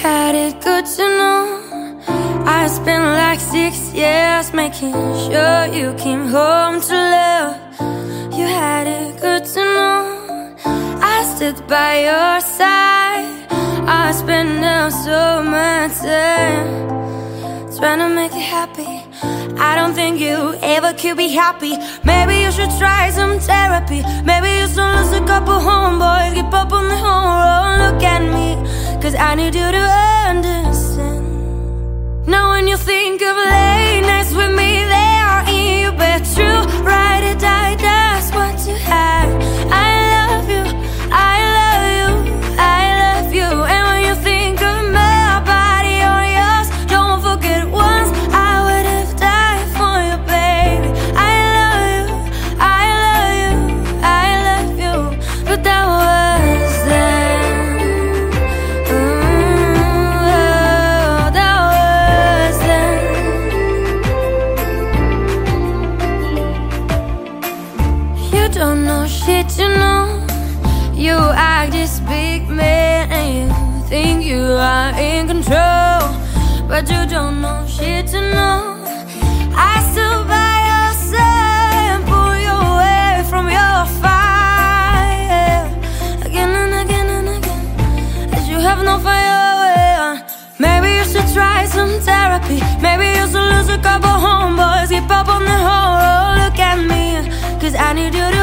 had it good to know. I spent like six years making sure you came home to love. You had it good to know. I stood by your side. I spent now so much time trying to make you happy. I don't think you ever could be happy. Maybe you should try some therapy. Maybe you should lose a couple homeboys, I need you to shit, you know. You act this big man and you think you are in control. But you don't know shit to know. I stood by your side pull you away from your fire. Again and again and again. As you have no fire. Maybe you should try some therapy. Maybe you should lose a couple homeboys. Keep up on the whole. Look at me. Cause I need you to